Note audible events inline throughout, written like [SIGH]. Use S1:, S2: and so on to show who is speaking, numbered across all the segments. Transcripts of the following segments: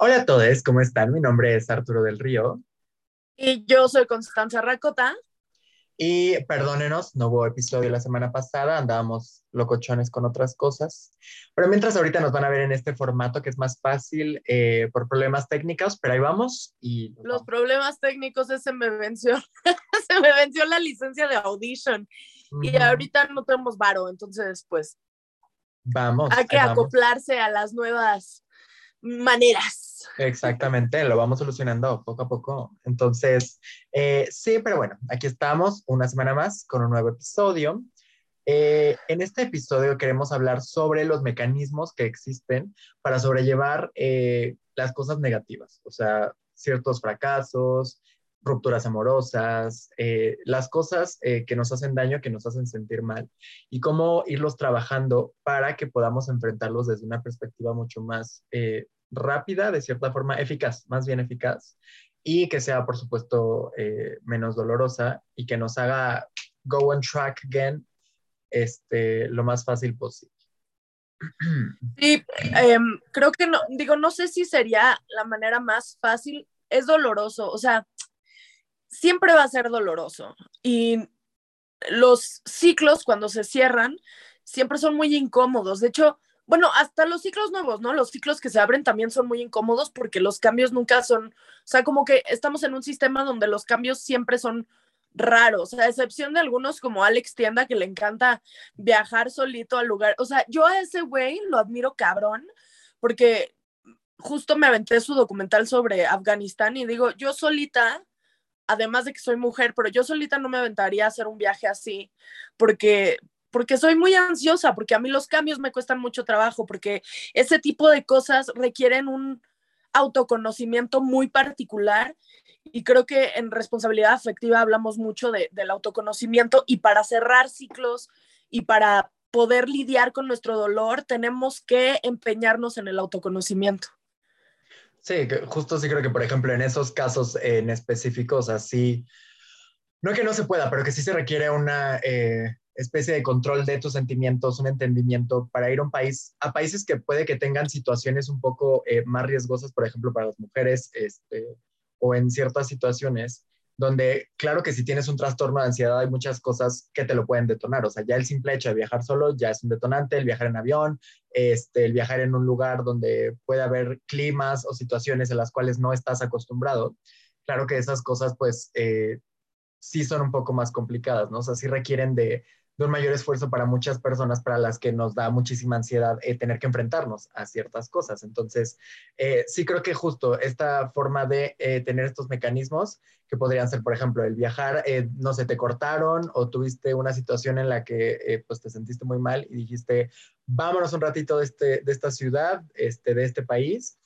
S1: Hola a todos, ¿cómo están? Mi nombre es Arturo del Río.
S2: Y yo soy Constanza Racota.
S1: Y perdónenos, no hubo episodio la semana pasada, andábamos locochones con otras cosas. Pero mientras ahorita nos van a ver en este formato que es más fácil eh, por problemas técnicos, pero ahí vamos. Y
S2: Los problemas técnicos, se me venció, [LAUGHS] se me venció la licencia de Audition. Y ahorita no tenemos varo, entonces pues...
S1: Vamos.
S2: Hay que acoplarse a las nuevas maneras.
S1: Exactamente, lo vamos solucionando poco a poco. Entonces, eh, sí, pero bueno, aquí estamos una semana más con un nuevo episodio. Eh, en este episodio queremos hablar sobre los mecanismos que existen para sobrellevar eh, las cosas negativas, o sea, ciertos fracasos, rupturas amorosas, las cosas que nos hacen daño, que nos hacen sentir mal, y cómo irlos trabajando para que podamos enfrentarlos desde una perspectiva mucho más rápida, de cierta forma eficaz, más bien eficaz, y que sea, por supuesto, eh, menos dolorosa y que nos haga go on track again este, lo más fácil posible. [CLEARS THROAT]
S2: Sí, em, creo que no, digo, no sé si sería la manera más fácil, es doloroso, o sea, siempre va a ser doloroso y los ciclos cuando se cierran siempre son muy incómodos. De hecho, bueno, hasta los ciclos nuevos, ¿no? Los ciclos que se abren también son muy incómodos porque los cambios nunca son, o sea, como que estamos en un sistema donde los cambios siempre son raros, a excepción de algunos como Alex Tienda que le encanta viajar solito al lugar. O sea, yo a ese güey lo admiro cabrón porque justo me aventé su documental sobre Afganistán y digo, yo solita, además de que soy mujer, pero yo solita no me aventaría a hacer un viaje así porque porque soy muy ansiosa, porque a mí los cambios me cuestan mucho trabajo, porque ese tipo de cosas requieren un autoconocimiento muy particular y creo que en responsabilidad afectiva hablamos mucho del autoconocimiento y para cerrar ciclos y para poder lidiar con nuestro dolor tenemos que empeñarnos en el autoconocimiento.
S1: Sí, justo sí creo que, por ejemplo, en esos casos en específicos, así, no que no se pueda, pero que sí se requiere una eh, especie de control de tus sentimientos, un entendimiento para ir a un país, a países que puede que tengan situaciones un poco eh, más riesgosas, por ejemplo, para las mujeres, este, o en ciertas situaciones donde, claro que si tienes un trastorno de ansiedad, hay muchas cosas que te lo pueden detonar. O sea, ya el simple hecho de viajar solo ya es un detonante, el viajar en avión, este, el viajar en un lugar donde puede haber climas o situaciones en las cuales no estás acostumbrado. Claro que esas cosas, pues, eh, sí son un poco más complicadas, ¿no? O sea, sí requieren de, de un mayor esfuerzo para muchas personas para las que nos da muchísima ansiedad eh, tener que enfrentarnos a ciertas cosas. Entonces, eh, sí creo que justo esta forma de eh, tener estos mecanismos, que podrían ser, por ejemplo, el viajar, no se te cortaron o tuviste una situación en la que pues te sentiste muy mal y dijiste, vámonos un ratito de, este, de esta ciudad, este, de este país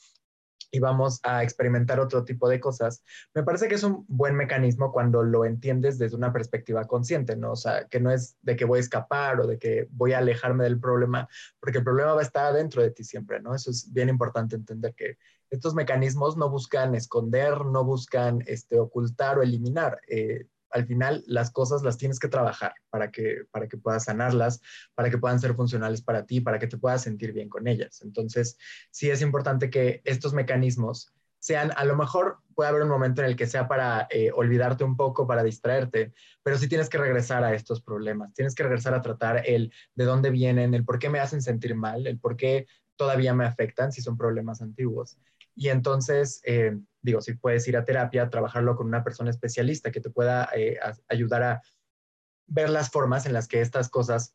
S1: y vamos a experimentar otro tipo de cosas, me parece que es un buen mecanismo cuando lo entiendes desde una perspectiva consciente, ¿no? O sea, que no es de que voy a escapar o de que voy a alejarme del problema, porque el problema va a estar dentro de ti siempre, ¿no? Eso es bien importante entender que estos mecanismos no buscan esconder, no buscan este, ocultar o eliminar. Eh, al final las cosas las tienes que trabajar para que, para que puedas sanarlas, para que puedan ser funcionales para ti, para que te puedas sentir bien con ellas. Entonces, sí es importante que estos mecanismos sean, a lo mejor puede haber un momento en el que sea para eh, olvidarte un poco, para distraerte, pero sí tienes que regresar a estos problemas, tienes que regresar a tratar el de dónde vienen, el por qué me hacen sentir mal, el por qué todavía me afectan si son problemas antiguos. Y entonces, eh, digo, si puedes ir a terapia, trabajarlo con una persona especialista que te pueda eh, ayudar a ver las formas en las que estas cosas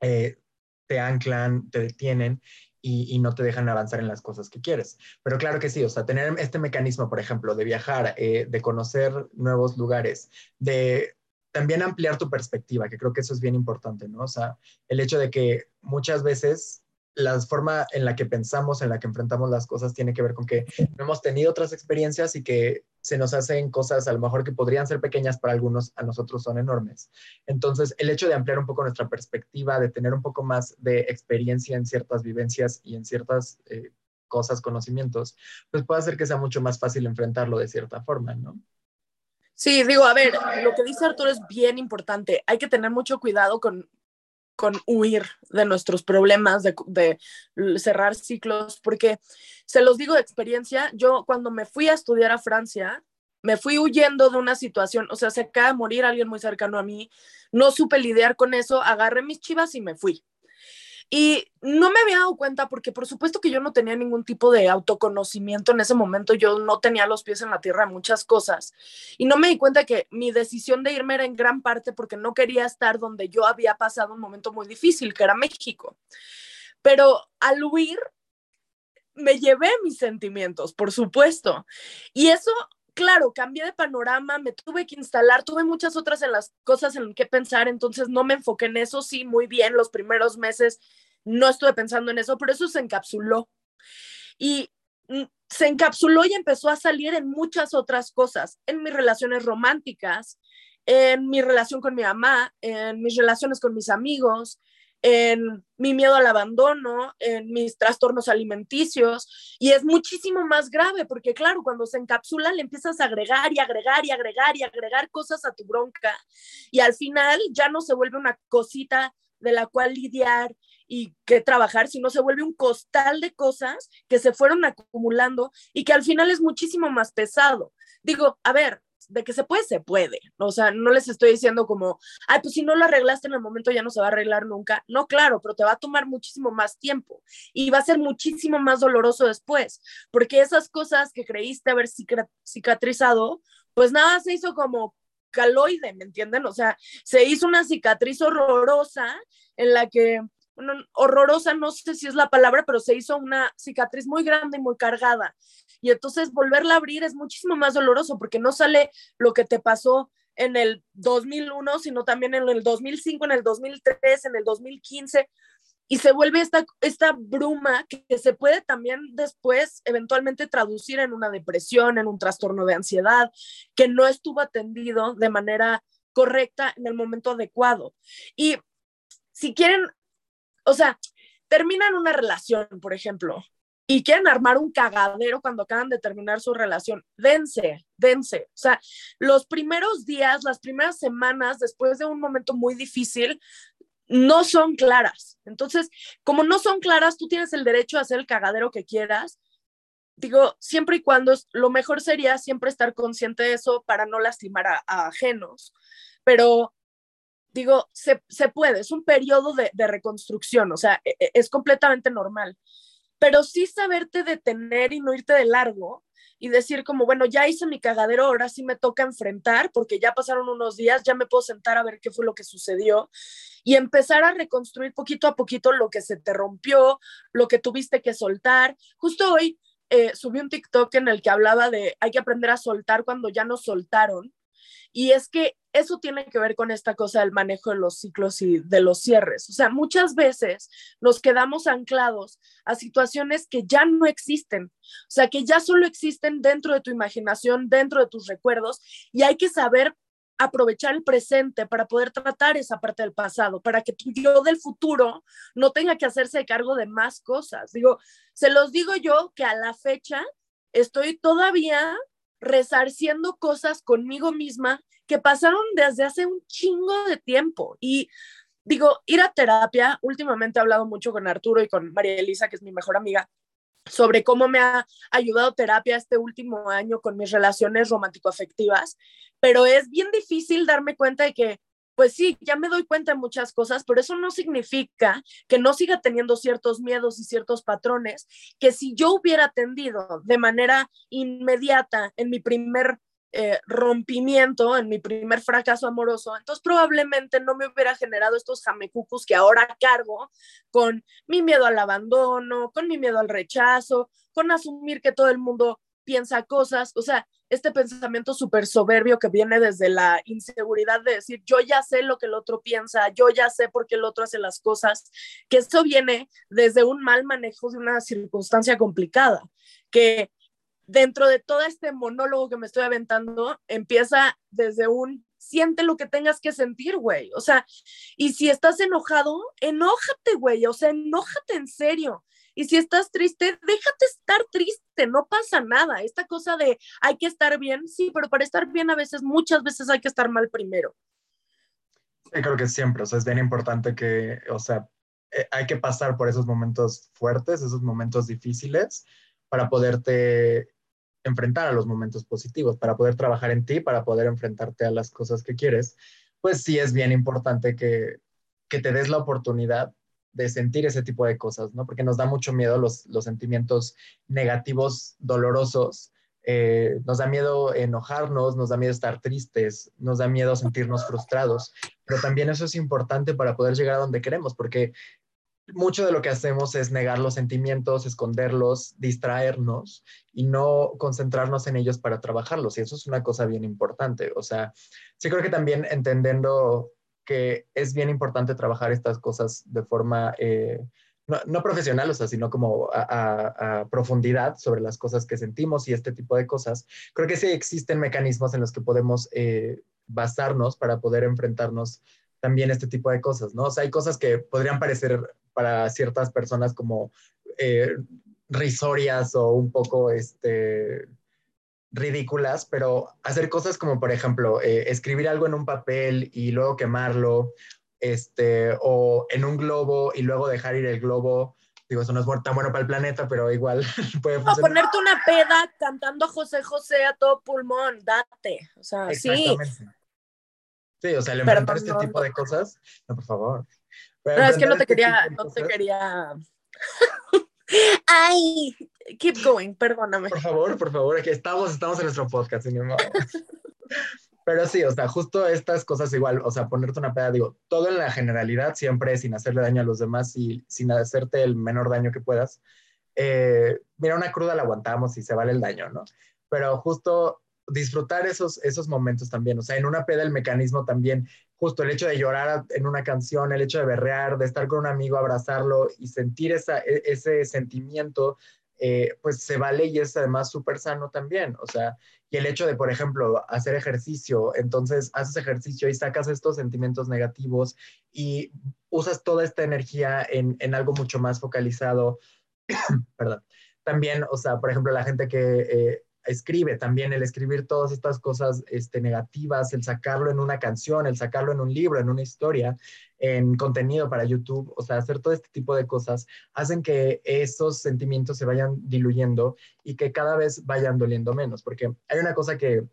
S1: eh, te anclan, te detienen y, no te dejan avanzar en las cosas que quieres. Pero claro que sí, o sea, tener este mecanismo, por ejemplo, de viajar, de conocer nuevos lugares, de también ampliar tu perspectiva, que creo que eso es bien importante, ¿no? O sea, el hecho de que muchas veces la forma en la que pensamos, en la que enfrentamos las cosas, tiene que ver con que no hemos tenido otras experiencias y que se nos hacen cosas a lo mejor que podrían ser pequeñas para algunos, a nosotros son enormes. Entonces, el hecho de ampliar un poco nuestra perspectiva, de tener un poco más de experiencia en ciertas vivencias y en ciertas eh, cosas, conocimientos, pues puede hacer que sea mucho más fácil enfrentarlo de cierta forma, ¿no?
S2: Sí, digo, a ver, lo que dice Arturo es bien importante. Hay que tener mucho cuidado con con huir de nuestros problemas, de, cerrar ciclos, porque se los digo de experiencia, yo cuando me fui a estudiar a Francia, me fui huyendo de una situación, o sea, se acaba de morir alguien muy cercano a mí, no supe lidiar con eso, agarré mis chivas y me fui. Y no me había dado cuenta porque por supuesto que yo no tenía ningún tipo de autoconocimiento en ese momento, yo no tenía los pies en la tierra en muchas cosas. Y no me di cuenta que mi decisión de irme era en gran parte porque no quería estar donde yo había pasado un momento muy difícil, que era México. Pero al huir, me llevé mis sentimientos, por supuesto. Y eso claro, cambié de panorama, me tuve que instalar, tuve muchas otras en las cosas en que pensar, entonces no me enfoqué en eso, sí, muy bien, los primeros meses no estuve pensando en eso, pero eso se encapsuló. Y mm, se encapsuló y empezó a salir en muchas otras cosas, en mis relaciones románticas, en mi relación con mi mamá, en mis relaciones con mis amigos, en mi miedo al abandono, en mis trastornos alimenticios, y es muchísimo más grave porque, claro, cuando se encapsula le empiezas a agregar y agregar y agregar y agregar cosas a tu bronca, y al final ya no se vuelve una cosita de la cual lidiar y que trabajar, sino se vuelve un costal de cosas que se fueron acumulando y que al final es muchísimo más pesado. Digo, a ver, de que se puede, se puede. O sea, no les estoy diciendo como, ay, pues si no lo arreglaste en el momento ya no se va a arreglar nunca. No, claro, pero te va a tomar muchísimo más tiempo y va a ser muchísimo más doloroso después, porque esas cosas que creíste haber cicatrizado, pues nada se hizo como caloide, ¿me entienden? O sea, se hizo una cicatriz horrorosa en la que bueno, horrorosa, no sé si es la palabra, pero se hizo una cicatriz muy grande y muy cargada. Y entonces volverla a abrir es muchísimo más doloroso porque no sale lo que te pasó en el 2001, sino también en el 2005, en el 2003, en el 2015. Y se vuelve esta, esta bruma que, que se puede también después eventualmente traducir en una depresión, en un trastorno de ansiedad, que no estuvo atendido de manera correcta en el momento adecuado. Y si quieren o sea, terminan una relación, por ejemplo, y quieren armar un cagadero cuando acaban de terminar su relación, dense, dense. O sea, los primeros días, las primeras semanas después de un momento muy difícil, no son claras. Entonces, como no son claras, tú tienes el derecho a hacer el cagadero que quieras. Digo, siempre y cuando lo mejor sería siempre estar consciente de eso para no lastimar a, a ajenos. Pero digo, se, puede, es un periodo de, reconstrucción, o sea, e, e, es, completamente normal, pero sí saberte detener y no irte de largo y decir como, bueno, ya hice mi cagadero, ahora sí me toca enfrentar porque ya pasaron unos días, ya me puedo sentar a ver qué fue lo que sucedió y empezar a reconstruir poquito a poquito lo que se te rompió, lo que tuviste que soltar. Justo hoy eh, subí un TikTok en el que hablaba de hay que aprender a soltar cuando ya nos soltaron y es que eso tiene que ver con esta cosa del manejo de los ciclos y de los cierres. O sea, muchas veces nos quedamos anclados a situaciones que ya no existen, o sea, que ya solo existen dentro de tu imaginación, dentro de tus recuerdos, y hay que saber aprovechar el presente para poder tratar esa parte del pasado, para que tu yo del futuro no tenga que hacerse cargo de más cosas. Digo, se los digo yo que a la fecha estoy todavía resarciendo cosas conmigo misma que pasaron desde hace un chingo de tiempo. Y digo, ir a terapia, últimamente he hablado mucho con Arturo y con María Elisa, que es mi mejor amiga, sobre cómo me ha ayudado terapia este último año con mis relaciones romántico-afectivas, pero es bien difícil darme cuenta de que pues sí, ya me doy cuenta de muchas cosas, pero eso no significa que no siga teniendo ciertos miedos y ciertos patrones que si yo hubiera atendido de manera inmediata en mi primer eh, rompimiento, en mi primer fracaso amoroso, entonces probablemente no me hubiera generado estos jamecucus que ahora cargo con mi miedo al abandono, con mi miedo al rechazo, con asumir que todo el mundo piensa cosas, o sea, este pensamiento súper soberbio que viene desde la inseguridad de decir, yo ya sé lo que el otro piensa, yo ya sé por qué el otro hace las cosas, que esto viene desde un mal manejo de una circunstancia complicada, que dentro de todo este monólogo que me estoy aventando, empieza desde un siente lo que tengas que sentir, güey. O sea, y si estás enojado, enójate, güey. O sea, enójate en serio. Y si estás triste, déjate estar triste, no pasa nada. Esta cosa de hay que estar bien, sí, pero para estar bien a veces, muchas veces hay que estar mal primero.
S1: Sí, creo que siempre, o sea, es bien importante que, o sea, eh, hay que pasar por esos momentos fuertes, esos momentos difíciles, para poderte enfrentar a los momentos positivos, para poder trabajar en ti, para poder enfrentarte a las cosas que quieres, pues sí es bien importante que, que te des la oportunidad de sentir ese tipo de cosas, ¿no? Porque nos da mucho miedo los, los sentimientos negativos, dolorosos, eh, nos da miedo enojarnos, nos da miedo estar tristes, nos da miedo sentirnos frustrados, pero también eso es importante para poder llegar a donde queremos, porque mucho de lo que hacemos es negar los sentimientos, esconderlos, distraernos y no concentrarnos en ellos para trabajarlos. Y eso es una cosa bien importante. O sea, sí creo que también entendiendo que es bien importante trabajar estas cosas de forma eh, no, profesional, o sea, sino como a, profundidad sobre las cosas que sentimos y este tipo de cosas. Creo que sí existen mecanismos en los que podemos eh, basarnos para poder enfrentarnos también este tipo de cosas, ¿no? O sea, hay cosas que podrían parecer para ciertas personas como eh, risorias o un poco este, ridículas, pero hacer cosas como, por ejemplo, eh, escribir algo en un papel y luego quemarlo, este, o en un globo y luego dejar ir el globo. Digo, eso no es tan bueno para el planeta, pero igual [LAUGHS] puede
S2: funcionar. O ponerte una peda cantando José José a todo pulmón, date. O sea, sí.
S1: Sí, o sea, el enfrentar este tipo de cosas, no, por favor.
S2: no, es que no te este quería, no te quería. [LAUGHS] Ay, keep going, perdóname.
S1: Por favor, por favor, aquí estamos, estamos en nuestro podcast, [LAUGHS] Pero sí, o sea, justo estas cosas igual, o sea, ponerte una peda, digo, todo en la generalidad, siempre sin hacerle daño a los demás y sin hacerte el menor daño que puedas. Eh, mira, una cruda la aguantamos y se vale el daño, ¿no? Pero justo disfrutar esos, esos momentos también. O sea, en una peda el mecanismo también, justo el hecho de llorar en una canción, el hecho de berrear, de estar con un amigo, abrazarlo y sentir esa, e, ese sentimiento, eh, pues se vale y es además súper sano también. O sea, y el hecho de, por ejemplo, hacer ejercicio, entonces haces ejercicio y sacas estos sentimientos negativos y usas toda esta energía en, en algo mucho más focalizado. [COUGHS] Perdón. También, o sea, por ejemplo, la gente que... Eh, escribe también, el escribir todas estas cosas este, negativas, el sacarlo en una canción, el sacarlo en un libro, en una historia, en contenido para YouTube, o sea, hacer todo este tipo de cosas, hacen que esos sentimientos se vayan diluyendo y que cada vez vayan doliendo menos, porque hay una cosa que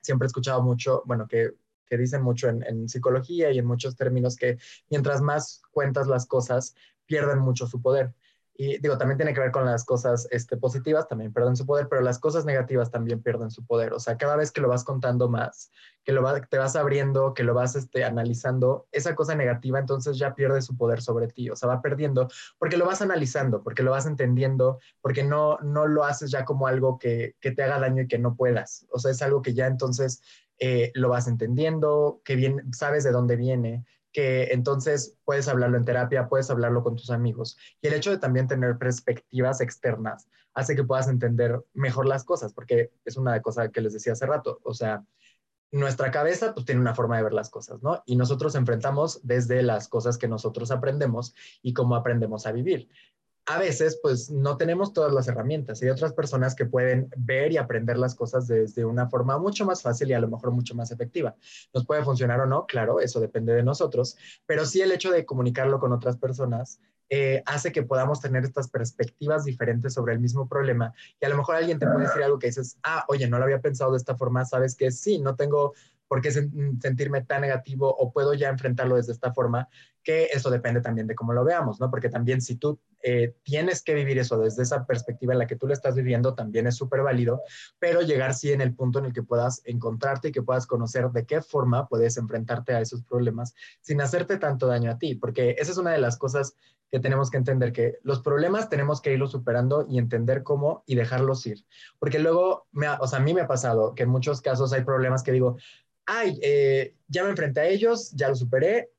S1: siempre he escuchado mucho, bueno, que, que dicen mucho en, en psicología y en muchos términos, que mientras más cuentas las cosas, pierden mucho su poder. Y digo, también tiene que ver con las cosas este, positivas, también pierden su poder, pero las cosas negativas también pierden su poder. O sea, cada vez que lo vas contando más, que lo te vas abriendo, que lo vas este, analizando, esa cosa negativa entonces ya pierde su poder sobre ti. O sea, va perdiendo porque lo vas analizando, porque lo vas entendiendo, porque no, no lo haces ya como algo que, que te haga daño y que no puedas. O sea, es algo que ya entonces eh, lo vas entendiendo, que bien sabes de dónde viene que entonces puedes hablarlo en terapia, puedes hablarlo con tus amigos. Y el hecho de también tener perspectivas externas hace que puedas entender mejor las cosas, porque es una cosa que les decía hace rato, o sea, nuestra cabeza pues tiene una forma de ver las cosas, ¿no? Y nosotros enfrentamos desde las cosas que nosotros aprendemos y cómo aprendemos a vivir a veces pues no tenemos todas las herramientas. Hay otras personas que pueden ver y aprender las cosas desde una forma mucho más fácil y a lo mejor mucho más efectiva. Nos puede funcionar o no, claro, eso depende de nosotros, pero sí el hecho de comunicarlo con otras personas eh, hace que podamos tener estas perspectivas diferentes sobre el mismo problema y a lo mejor alguien te puede decir algo que dices, ah, oye, no lo había pensado de esta forma, sabes que sí, no tengo por qué sentirme tan negativo o puedo ya enfrentarlo desde esta forma, que eso depende también de cómo lo veamos, ¿no? Porque también si tú eh, tienes que vivir eso desde esa perspectiva en la que tú lo estás viviendo, también es súper válido, pero llegar sí en el punto en el que puedas encontrarte y que puedas conocer de qué forma puedes enfrentarte a esos problemas sin hacerte tanto daño a ti, porque esa es una de las cosas que tenemos que entender, que los problemas tenemos que irlos superando y entender cómo y dejarlos ir, porque luego, o sea, a mí me ha pasado que en muchos casos hay problemas que digo, ay, eh, ya me enfrenté a ellos, ya lo superé,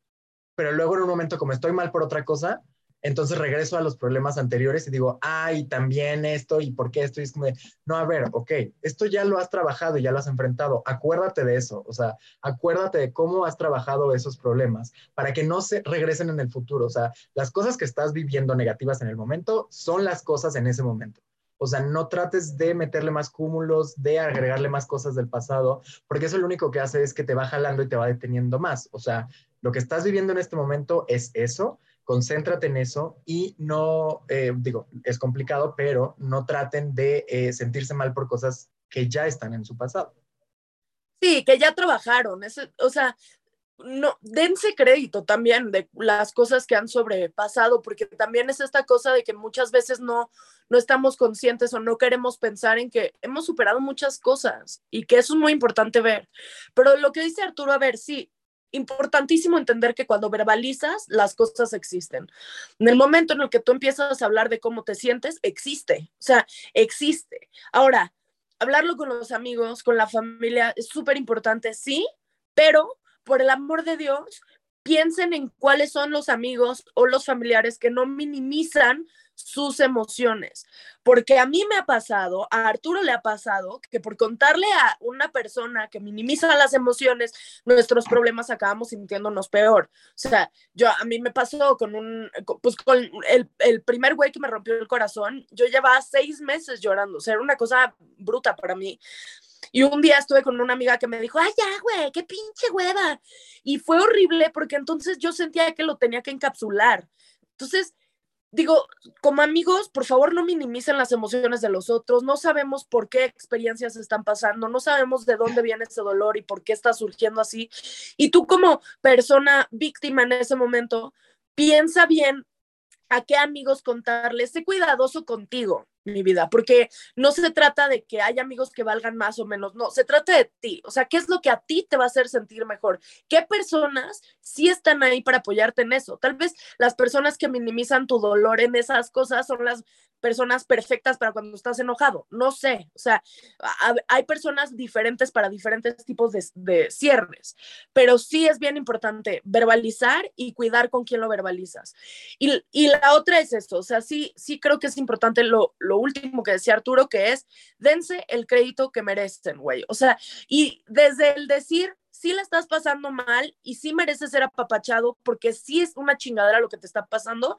S1: pero luego en un momento como estoy mal por otra cosa, entonces regreso a los problemas anteriores y digo, ay, también esto y por qué esto. Y es como de, no, a ver, ok, esto ya lo has trabajado y ya lo has enfrentado. Acuérdate de eso, o sea, acuérdate de cómo has trabajado esos problemas para que no se regresen en el futuro. O sea, las cosas que estás viviendo negativas en el momento son las cosas en ese momento. O sea, no trates de meterle más cúmulos, de agregarle más cosas del pasado, porque eso lo único que hace es que te va jalando y te va deteniendo más. O sea, lo que estás viviendo en este momento es eso, concéntrate en eso y no, eh, digo, es complicado, pero no traten de eh, sentirse mal por cosas que ya están en su pasado.
S2: Sí, que ya trabajaron. o sea, no, dense crédito también de las cosas que han sobrepasado, porque también es esta cosa de que muchas veces no, no estamos conscientes o no queremos pensar en que hemos superado muchas cosas y que eso es muy importante ver. Pero lo que dice Arturo, a ver, sí, importantísimo entender que cuando verbalizas, las cosas existen. En el momento en el que tú empiezas a hablar de cómo te sientes, existe, o sea, existe. Ahora, hablarlo con los amigos, con la familia, es súper importante, sí, pero por el amor de Dios, piensen en cuáles son los amigos o los familiares que no minimizan sus emociones. Porque a mí me ha pasado, a Arturo le ha pasado, que por contarle a una persona que minimiza las emociones, nuestros problemas acabamos sintiéndonos peor. O sea, yo a mí me pasó con un, pues con el, el primer güey que me rompió el corazón, yo llevaba seis meses llorando, o sea, era una cosa bruta para mí. Y un día estuve con una amiga que me dijo, ay, ya, güey, qué pinche hueva. Y fue horrible porque entonces yo sentía que lo tenía que encapsular. Entonces, digo, como amigos, por favor no minimicen las emociones de los otros, no sabemos por qué experiencias están pasando, no sabemos de dónde viene ese dolor y por qué está surgiendo así. Y tú como persona víctima en ese momento, piensa bien a qué amigos contarles, sé cuidadoso contigo mi vida, porque no se trata de que haya amigos que valgan más o menos, no, se trata de ti, o sea, ¿qué es lo que a ti te va a hacer sentir mejor? ¿Qué personas sí están ahí para apoyarte en eso? Tal vez las personas que minimizan tu dolor en esas cosas son las personas perfectas para cuando estás enojado, no sé, o sea, hay personas diferentes para diferentes tipos de, de cierres, pero sí es bien importante verbalizar y cuidar con quién lo verbalizas. Y, y la otra es esto, o sea, sí, sí creo que es importante lo, lo último que decía Arturo, que es, dense el crédito que merecen, güey. O sea, y desde el decir, sí la estás pasando mal y sí mereces ser apapachado porque sí es una chingadera lo que te está pasando,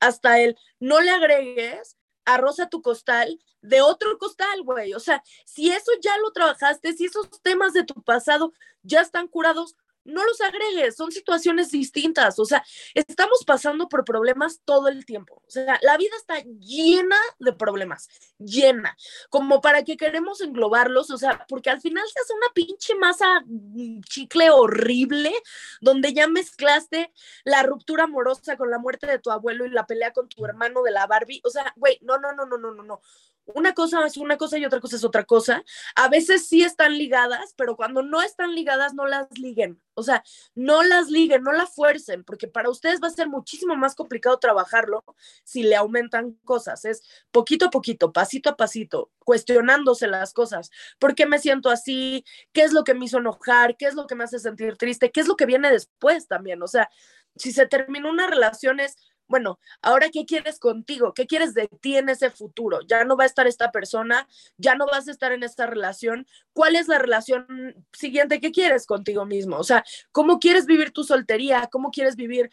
S2: hasta el no le agregues arroz a tu costal de otro costal, güey. O sea, si eso ya lo trabajaste, si esos temas de tu pasado ya están curados, no los agregues, son situaciones distintas, o sea, estamos pasando por problemas todo el tiempo, o sea, la vida está llena de problemas, llena, como para que queremos englobarlos, o sea, porque al final se hace una pinche masa mm, chicle horrible, donde ya mezclaste la ruptura amorosa con la muerte de tu abuelo y la pelea con tu hermano de la Barbie, o sea, güey, no, no, no, no, no, no, no, una cosa es una cosa y otra cosa es otra cosa. A veces sí están ligadas, pero cuando no están ligadas, no las liguen. O sea, no las liguen, no la fuercen, porque para ustedes va a ser muchísimo más complicado trabajarlo si le aumentan cosas. Es poquito a poquito, pasito a pasito, cuestionándose las cosas. ¿Por qué me siento así? ¿Qué es lo que me hizo enojar? ¿Qué es lo que me hace sentir triste? ¿Qué es lo que viene después también? O sea, si se terminó una relación es bueno, ahora qué quieres contigo, qué quieres de ti en ese futuro. Ya no va a estar esta persona, ya no vas a estar en esta relación. ¿Cuál es la relación siguiente que quieres contigo mismo? O sea, ¿cómo quieres vivir tu soltería? ¿Cómo quieres vivir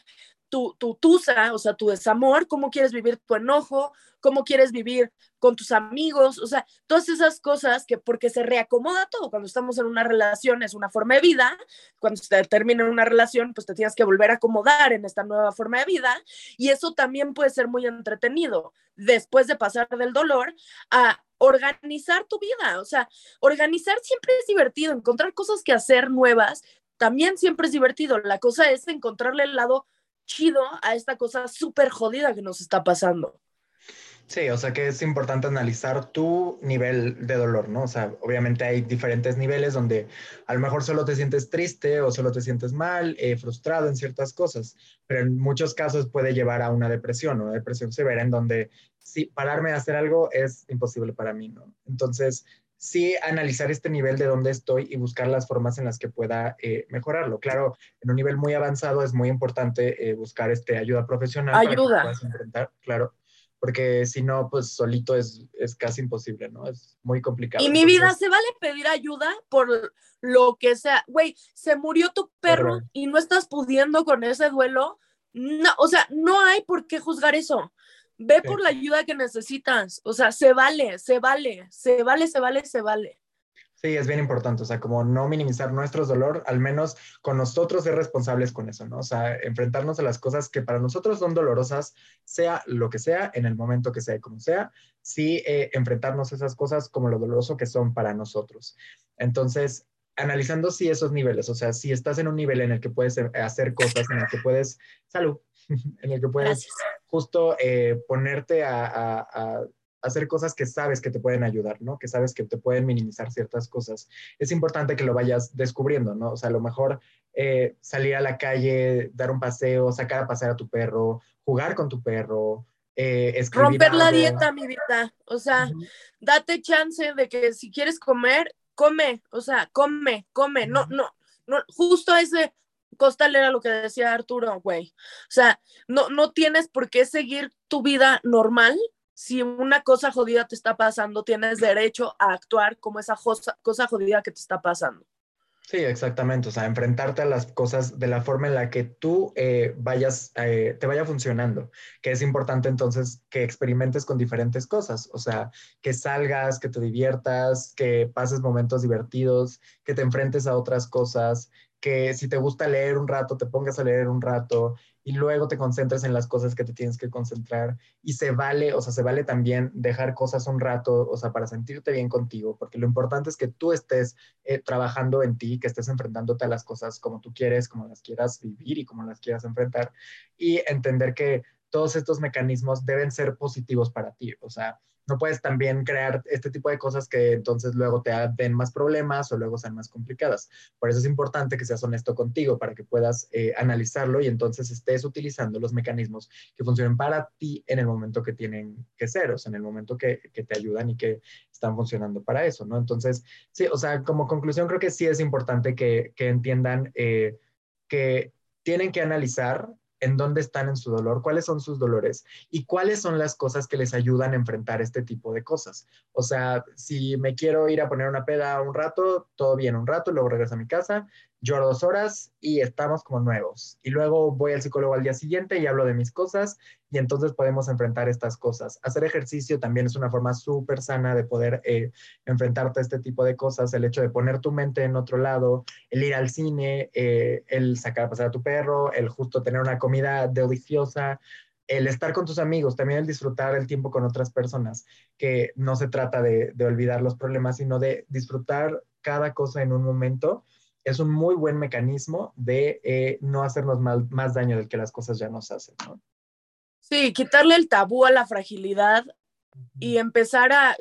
S2: tu, tu tusa, o sea, tu desamor, cómo quieres vivir tu enojo, cómo quieres vivir con tus amigos, o sea, todas esas cosas que porque se reacomoda todo, cuando estamos en una relación es una forma de vida, cuando se termina una relación, pues te tienes que volver a acomodar en esta nueva forma de vida y eso también puede ser muy entretenido después de pasar del dolor a organizar tu vida, o sea, organizar siempre es divertido, encontrar cosas que hacer nuevas también siempre es divertido, la cosa es encontrarle el lado chido a esta cosa súper jodida que nos está pasando.
S1: Sí, o sea que es importante analizar tu nivel de dolor, ¿no? O sea, obviamente hay diferentes niveles donde a lo mejor solo te sientes triste o solo te sientes mal, eh, frustrado en ciertas cosas, pero en muchos casos puede llevar a una depresión, una depresión severa en donde sí, pararme a hacer algo es imposible para mí, ¿no? Entonces, sí analizar este nivel de dónde estoy y buscar las formas en las que pueda eh, mejorarlo. Claro, en un nivel muy avanzado es muy importante eh, buscar este, ayuda profesional.
S2: Ayuda.
S1: Para claro, porque si no, pues solito es, es, casi imposible, ¿no? Es muy complicado.
S2: Y mi vida, ¿se vale pedir ayuda por lo que sea? Güey, se murió tu perro y no estás pudiendo con ese duelo. No, o sea, no hay por qué juzgar eso. Ve por la ayuda que necesitas. O sea, se vale, se vale, se vale, se vale, se vale.
S1: Sí, es bien importante, o sea, como no minimizar nuestro dolor, al menos con nosotros ser responsables con eso, ¿no? O sea, enfrentarnos a las cosas que para nosotros son dolorosas, sea lo que sea, en el momento que sea y como sea, sí eh, enfrentarnos a esas cosas como lo doloroso que son para nosotros. Entonces, analizando sí esos niveles, o sea, si estás en un nivel en el que puedes eh, hacer cosas, en el que puedes, salud, [LAUGHS] en el que puedes justo eh, ponerte a hacer cosas que sabes que te pueden ayudar, ¿no? Que sabes que te pueden minimizar ciertas cosas. Es importante que lo vayas descubriendo, ¿no? O sea, a lo mejor eh, salir a la calle, dar un paseo, sacar a pasear a tu perro, jugar con tu perro, eh,
S2: Romper la dieta, mi vida. O sea, date chance de que si quieres comer, come. O sea, come, come. No, no, no. Justo ese costal era lo que decía Arturo, güey. O sea, no, no tienes por qué seguir tu vida normal si una cosa jodida te está pasando, tienes derecho a actuar como esa cosa, jodida que te está pasando.
S1: Sí, exactamente. O sea, enfrentarte a las cosas de la forma en la que tú eh, vayas, eh, te vaya funcionando. Que es importante entonces que experimentes con diferentes cosas. O sea, que salgas, que te diviertas, que pases momentos divertidos, que te enfrentes a otras cosas, que si te gusta leer un rato, te pongas a leer un rato, y luego te concentres en las cosas que te tienes que concentrar. Y se vale, o sea, se vale también dejar cosas un rato, o sea, para sentirte bien contigo, porque lo importante es que tú estés eh, trabajando en ti, que estés enfrentándote a las cosas como tú quieres, como las quieras vivir y como las quieras enfrentar. Y entender que todos estos mecanismos deben ser positivos para ti, o sea, no puedes también crear este tipo de cosas que entonces luego te den más problemas o luego sean más complicadas. Por eso es importante que seas honesto contigo para que puedas eh, analizarlo y entonces estés utilizando los mecanismos que funcionen para ti en el momento que tienen que ser, o sea, en el momento que, te ayudan y que están funcionando para eso, ¿no? Entonces, sí, o sea, como conclusión creo que sí es importante que, entiendan eh, que tienen que analizar en dónde están en su dolor, cuáles son sus dolores y cuáles son las cosas que les ayudan a enfrentar este tipo de cosas. O sea, si me quiero ir a poner una peda un rato, todo bien un rato, luego regreso a mi casa, lloro dos horas y estamos como nuevos. Y luego voy al psicólogo al día siguiente y hablo de mis cosas y entonces podemos enfrentar estas cosas. Hacer ejercicio también es una forma súper sana de poder eh, enfrentarte a este tipo de cosas. El hecho de poner tu mente en otro lado, el ir al cine, eh, el sacar a pasar a tu perro, el justo tener una comida deliciosa, el estar con tus amigos, también el disfrutar el tiempo con otras personas, que no se trata de, de olvidar los problemas, sino de disfrutar cada cosa en un momento es un muy buen mecanismo de eh, no hacernos más daño del que las cosas ya nos hacen, ¿no?
S2: Sí, quitarle el tabú a la fragilidad y empezar a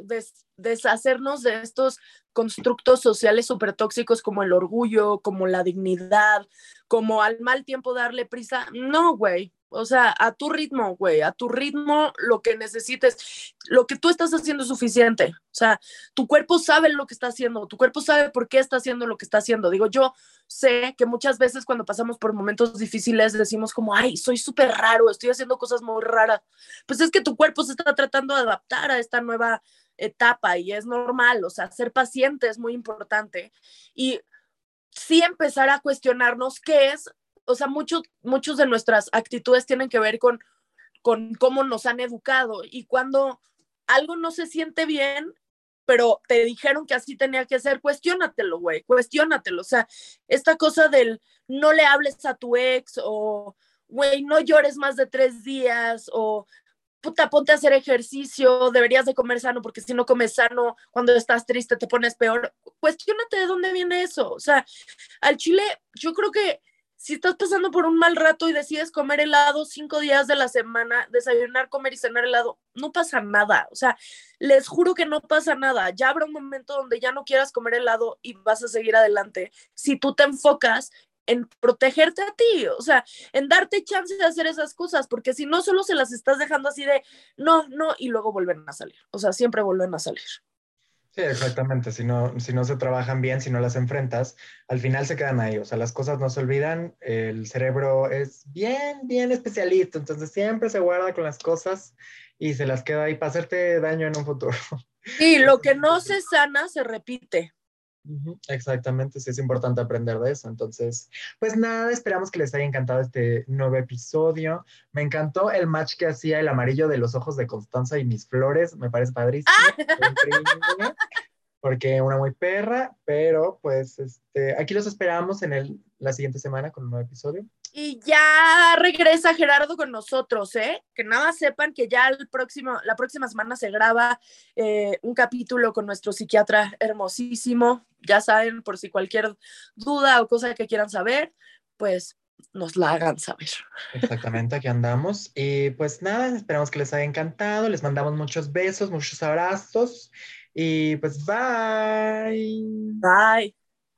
S2: deshacernos de estos constructos sociales súper tóxicos como el orgullo, como la dignidad, como al mal tiempo darle prisa. No, güey, o sea, a tu ritmo, güey, a tu ritmo, lo que necesites, lo que tú estás haciendo es suficiente. O sea, tu cuerpo sabe lo que está haciendo, tu cuerpo sabe por qué está haciendo lo que está haciendo. Digo, yo sé que muchas veces cuando pasamos por momentos difíciles decimos como, ay, soy súper raro, estoy haciendo cosas muy raras. Pues es que tu cuerpo se está tratando de adaptar a esta nueva etapa y es normal, o sea, ser paciente es muy importante. Y sí empezar a cuestionarnos qué es o sea, muchos, muchos de nuestras actitudes tienen que ver con, con cómo nos han educado y cuando algo no se siente bien, pero te dijeron que así tenía que ser, cuestiónatelo, güey, cuestiónatelo. O sea, esta cosa del no le hables a tu ex o, güey, no llores más de tres días o puta, ponte a hacer ejercicio, deberías de comer sano, porque si no comes sano, cuando estás triste te pones peor. Cuestiónate de dónde viene eso. O sea, al chile, yo creo que si estás pasando por un mal rato y decides comer helado cinco días de la semana, desayunar, comer y cenar helado, no pasa nada. O sea, les juro que no pasa nada. Ya habrá un momento donde ya no quieras comer helado y vas a seguir adelante. Si tú te enfocas en protegerte a ti, o sea, en darte chance de hacer esas cosas, porque si no, solo se las estás dejando así de no, no, y luego vuelven a salir. O sea, siempre vuelven a salir.
S1: Sí, exactamente. Si no, si no se trabajan bien, si no las enfrentas, al final se quedan ahí. O sea, las cosas no se olvidan. El cerebro es bien, bien especialista. Entonces siempre se guarda con las cosas y se las queda ahí para hacerte daño en un futuro.
S2: Y lo [LAUGHS] que no se sana se repite.
S1: Exactamente, sí es importante aprender de eso. Entonces, pues nada, esperamos que les haya encantado este nuevo episodio. Me encantó el match que hacía el amarillo de los ojos de Constanza y mis flores, me parece padrísimo. Ah. [LAUGHS] porque una muy perra, pero pues este, aquí los esperamos en el, la siguiente semana con un nuevo episodio.
S2: Y ya regresa Gerardo con nosotros, ¿eh? Que nada sepan que ya el próximo, la próxima semana se graba eh, un capítulo con nuestro psiquiatra hermosísimo. Ya saben, por si cualquier duda o cosa que quieran saber, pues nos la hagan saber.
S1: Exactamente, aquí andamos. Y pues nada, esperamos que les haya encantado. Les mandamos muchos besos, muchos abrazos. Y pues bye.
S2: Bye.